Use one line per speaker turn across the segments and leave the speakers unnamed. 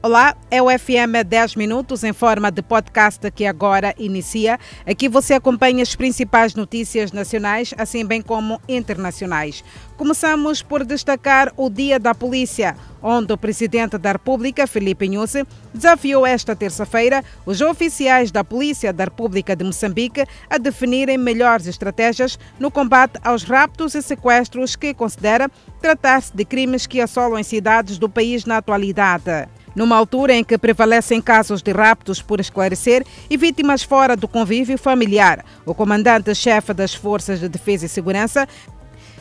Olá, é o FM 10 Minutos em forma de podcast que agora inicia. Aqui você acompanha as principais notícias nacionais, assim bem como internacionais. Começamos por destacar o Dia da Polícia, onde o Presidente da República, Felipe Nhusse, desafiou esta terça-feira os oficiais da Polícia da República de Moçambique a definirem melhores estratégias no combate aos raptos e sequestros que considera tratar-se de crimes que assolam as cidades do país na atualidade numa altura em que prevalecem casos de raptos por esclarecer e vítimas fora do convívio familiar. O comandante-chefe das Forças de Defesa e Segurança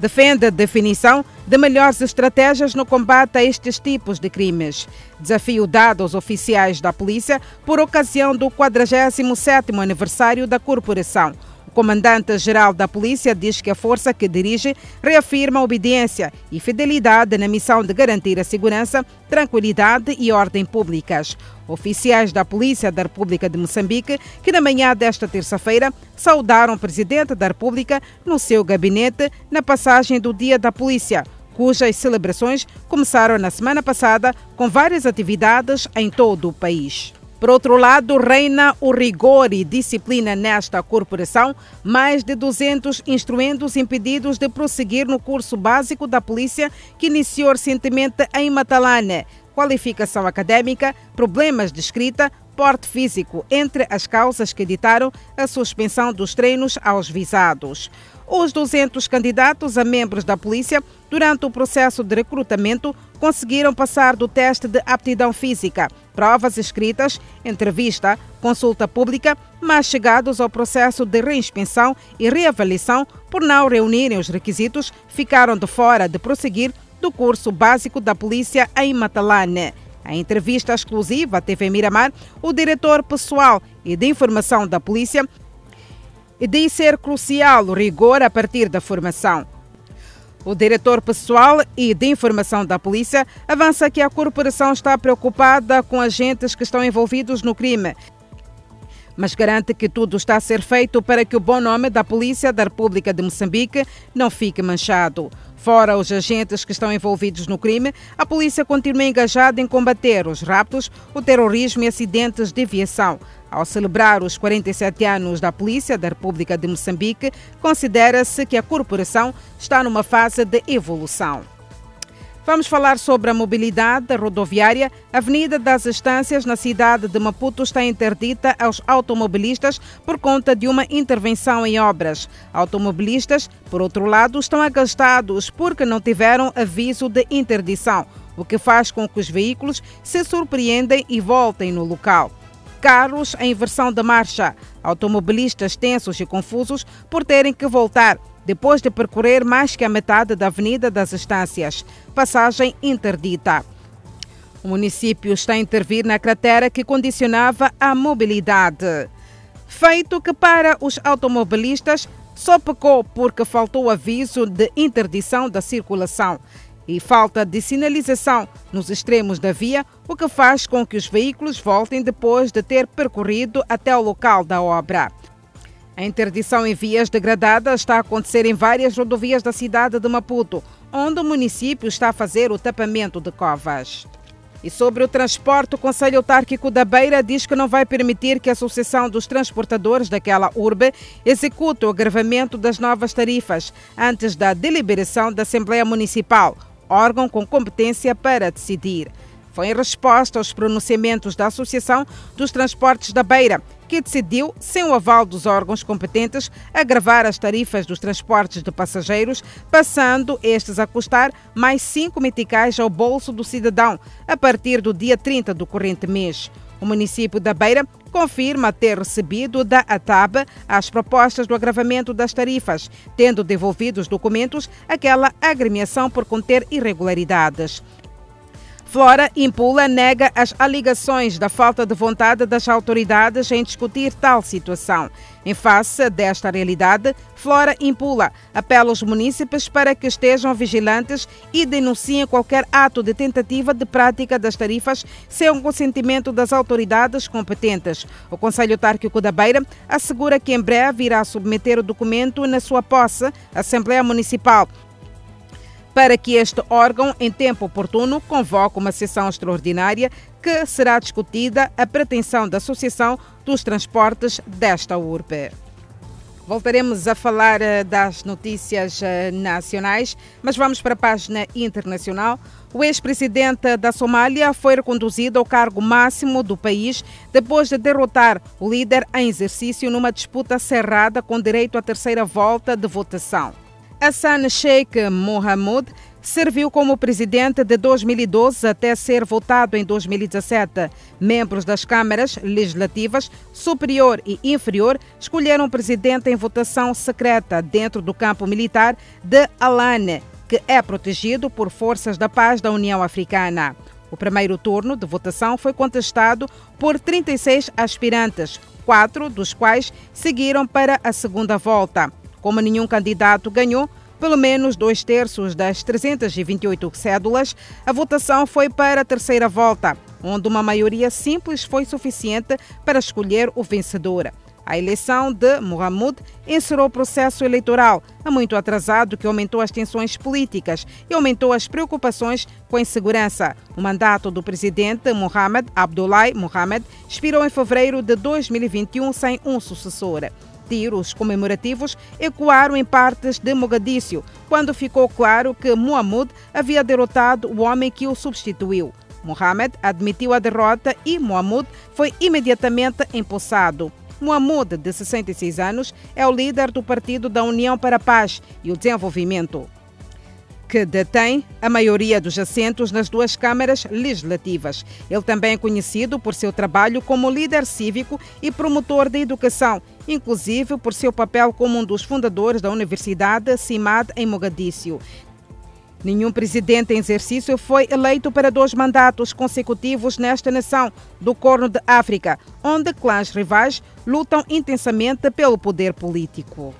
defende a definição de melhores estratégias no combate a estes tipos de crimes. Desafio dado aos oficiais da polícia por ocasião do 47º aniversário da corporação. O comandante-geral da polícia diz que a força que dirige reafirma obediência e fidelidade na missão de garantir a segurança, tranquilidade e ordem públicas. Oficiais da Polícia da República de Moçambique, que na manhã desta terça-feira saudaram o presidente da República no seu gabinete na passagem do Dia da Polícia cujas celebrações começaram na semana passada com várias atividades em todo o país. Por outro lado, reina o rigor e disciplina nesta corporação. Mais de 200 instrumentos impedidos de prosseguir no curso básico da polícia que iniciou recentemente em Matalane. Qualificação académica, problemas de escrita, porte físico, entre as causas que ditaram a suspensão dos treinos aos visados. Os 200 candidatos a membros da polícia, durante o processo de recrutamento, conseguiram passar do teste de aptidão física, provas escritas, entrevista, consulta pública, mas chegados ao processo de reinspeção e reavaliação por não reunirem os requisitos, ficaram de fora de prosseguir do curso básico da polícia em Matalane. Em entrevista exclusiva à TV Miramar, o diretor pessoal e de informação da polícia e de ser crucial o rigor a partir da formação. O diretor pessoal e de informação da polícia avança que a corporação está preocupada com agentes que estão envolvidos no crime, mas garante que tudo está a ser feito para que o bom nome da Polícia da República de Moçambique não fique manchado. Fora os agentes que estão envolvidos no crime, a polícia continua engajada em combater os raptos, o terrorismo e acidentes de aviação. Ao celebrar os 47 anos da Polícia da República de Moçambique, considera-se que a corporação está numa fase de evolução. Vamos falar sobre a mobilidade rodoviária. A Avenida das Estâncias, na cidade de Maputo, está interdita aos automobilistas por conta de uma intervenção em obras. Automobilistas, por outro lado, estão agastados porque não tiveram aviso de interdição, o que faz com que os veículos se surpreendem e voltem no local carros em inversão de marcha, automobilistas tensos e confusos por terem que voltar depois de percorrer mais que a metade da Avenida das Estâncias, passagem interdita. O município está a intervir na cratera que condicionava a mobilidade. Feito que para os automobilistas só pecou porque faltou aviso de interdição da circulação e falta de sinalização nos extremos da via, o que faz com que os veículos voltem depois de ter percorrido até o local da obra. A interdição em vias degradadas está a acontecer em várias rodovias da cidade de Maputo, onde o município está a fazer o tapamento de covas. E sobre o transporte, o Conselho Autárquico da Beira diz que não vai permitir que a Associação dos Transportadores daquela urbe execute o agravamento das novas tarifas antes da deliberação da Assembleia Municipal, órgão com competência para decidir. Foi em resposta aos pronunciamentos da Associação dos Transportes da Beira, que decidiu, sem o aval dos órgãos competentes, agravar as tarifas dos transportes de passageiros, passando estes a custar mais 5 meticais ao bolso do cidadão a partir do dia 30 do corrente mês. O município da Beira confirma ter recebido da ATAB as propostas do agravamento das tarifas, tendo devolvido os documentos àquela agremiação por conter irregularidades. Flora Impula nega as alegações da falta de vontade das autoridades em discutir tal situação. Em face desta realidade, Flora Impula apela aos munícipes para que estejam vigilantes e denunciem qualquer ato de tentativa de prática das tarifas sem o consentimento das autoridades competentes. O Conselho Autárquico da Beira assegura que em breve irá submeter o documento na sua posse à Assembleia Municipal para que este órgão, em tempo oportuno, convoque uma sessão extraordinária que será discutida a pretensão da Associação dos Transportes desta urbe. Voltaremos a falar eh, das notícias eh, nacionais, mas vamos para a página internacional. O ex-presidente da Somália foi reconduzido ao cargo máximo do país depois de derrotar o líder em exercício numa disputa cerrada com direito à terceira volta de votação. Hassan Sheikh Mohamud serviu como presidente de 2012 até ser votado em 2017. Membros das câmaras legislativas superior e inferior escolheram o presidente em votação secreta dentro do campo militar de Alane, que é protegido por forças da paz da União Africana. O primeiro turno de votação foi contestado por 36 aspirantes, quatro dos quais seguiram para a segunda volta. Como nenhum candidato ganhou, pelo menos dois terços das 328 cédulas, a votação foi para a terceira volta, onde uma maioria simples foi suficiente para escolher o vencedor. A eleição de Mohamed encerrou o processo eleitoral, muito atrasado, que aumentou as tensões políticas e aumentou as preocupações com a insegurança. O mandato do presidente Mohamed Abdullahi Mohamed expirou em fevereiro de 2021 sem um sucessor tiros comemorativos ecoaram em partes de Mogadíscio, quando ficou claro que Muhammad havia derrotado o homem que o substituiu. Mohamed admitiu a derrota e Muhammad foi imediatamente empossado. Muhammad, de 66 anos, é o líder do Partido da União para a Paz e o Desenvolvimento que detém a maioria dos assentos nas duas câmaras legislativas. Ele também é conhecido por seu trabalho como líder cívico e promotor da educação, inclusive por seu papel como um dos fundadores da Universidade CIMAD em Mogadíscio. Nenhum presidente em exercício foi eleito para dois mandatos consecutivos nesta nação do Corno de África, onde clãs rivais lutam intensamente pelo poder político.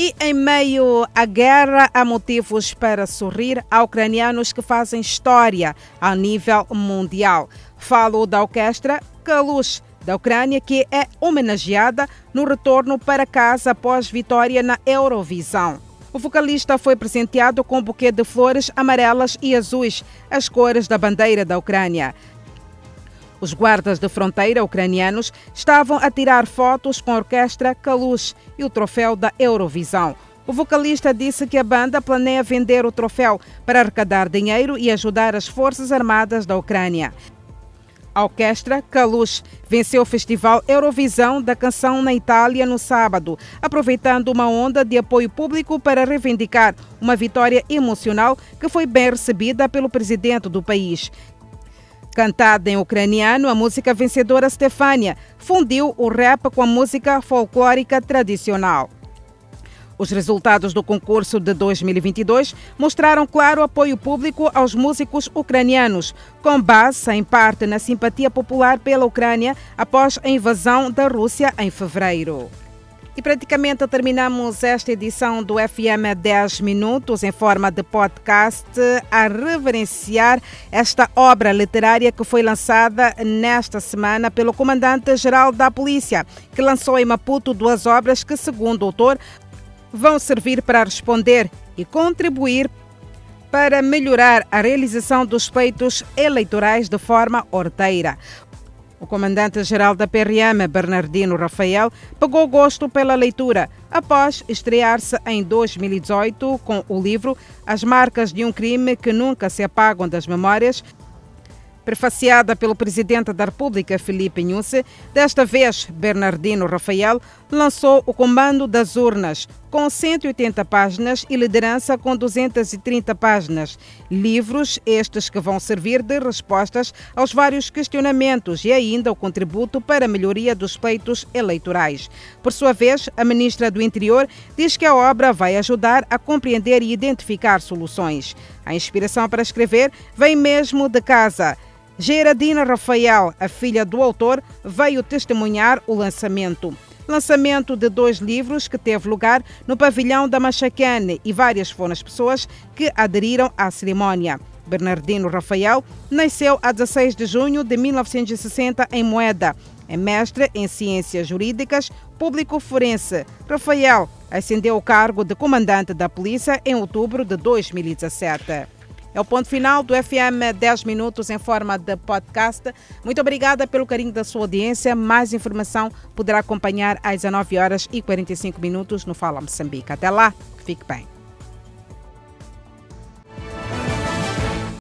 E em meio à guerra, há motivos para sorrir a ucranianos que fazem história a nível mundial. Falo da orquestra Kalush da Ucrânia, que é homenageada no retorno para casa após vitória na Eurovisão. O vocalista foi presenteado com um buquê de flores amarelas e azuis, as cores da bandeira da Ucrânia. Os guardas de fronteira ucranianos estavam a tirar fotos com a orquestra Kalush e o troféu da Eurovisão. O vocalista disse que a banda planeia vender o troféu para arrecadar dinheiro e ajudar as Forças Armadas da Ucrânia. A orquestra Kalush venceu o Festival Eurovisão da Canção na Itália no sábado, aproveitando uma onda de apoio público para reivindicar uma vitória emocional que foi bem recebida pelo presidente do país. Cantada em ucraniano, a música vencedora Stefania fundiu o rap com a música folclórica tradicional. Os resultados do concurso de 2022 mostraram claro apoio público aos músicos ucranianos, com base em parte na simpatia popular pela Ucrânia após a invasão da Rússia em fevereiro. E praticamente terminamos esta edição do FM 10 Minutos em forma de podcast a reverenciar esta obra literária que foi lançada nesta semana pelo comandante-geral da polícia, que lançou em Maputo duas obras que, segundo o autor, vão servir para responder e contribuir para melhorar a realização dos feitos eleitorais de forma ordeira. O comandante-geral da PRM, Bernardino Rafael, pegou gosto pela leitura após estrear-se em 2018 com o livro As Marcas de um Crime que Nunca se Apagam das Memórias, prefaciada pelo presidente da República, Felipe Nhusse, desta vez Bernardino Rafael lançou o Comando das Urnas, com 180 páginas e Liderança com 230 páginas. Livros estes que vão servir de respostas aos vários questionamentos e ainda o contributo para a melhoria dos feitos eleitorais. Por sua vez, a ministra do Interior diz que a obra vai ajudar a compreender e identificar soluções. A inspiração para escrever vem mesmo de casa. Geradina Rafael, a filha do autor, veio testemunhar o lançamento. Lançamento de dois livros que teve lugar no pavilhão da Machacane e várias foram as pessoas que aderiram à cerimónia. Bernardino Rafael nasceu a 16 de junho de 1960 em Moeda. É mestre em ciências jurídicas, público forense. Rafael ascendeu o cargo de comandante da polícia em outubro de 2017. É o ponto final do FM 10 Minutos em forma de podcast. Muito obrigada pelo carinho da sua audiência. Mais informação poderá acompanhar às 19 horas e 45 minutos no Fala Moçambique. Até lá, fique bem.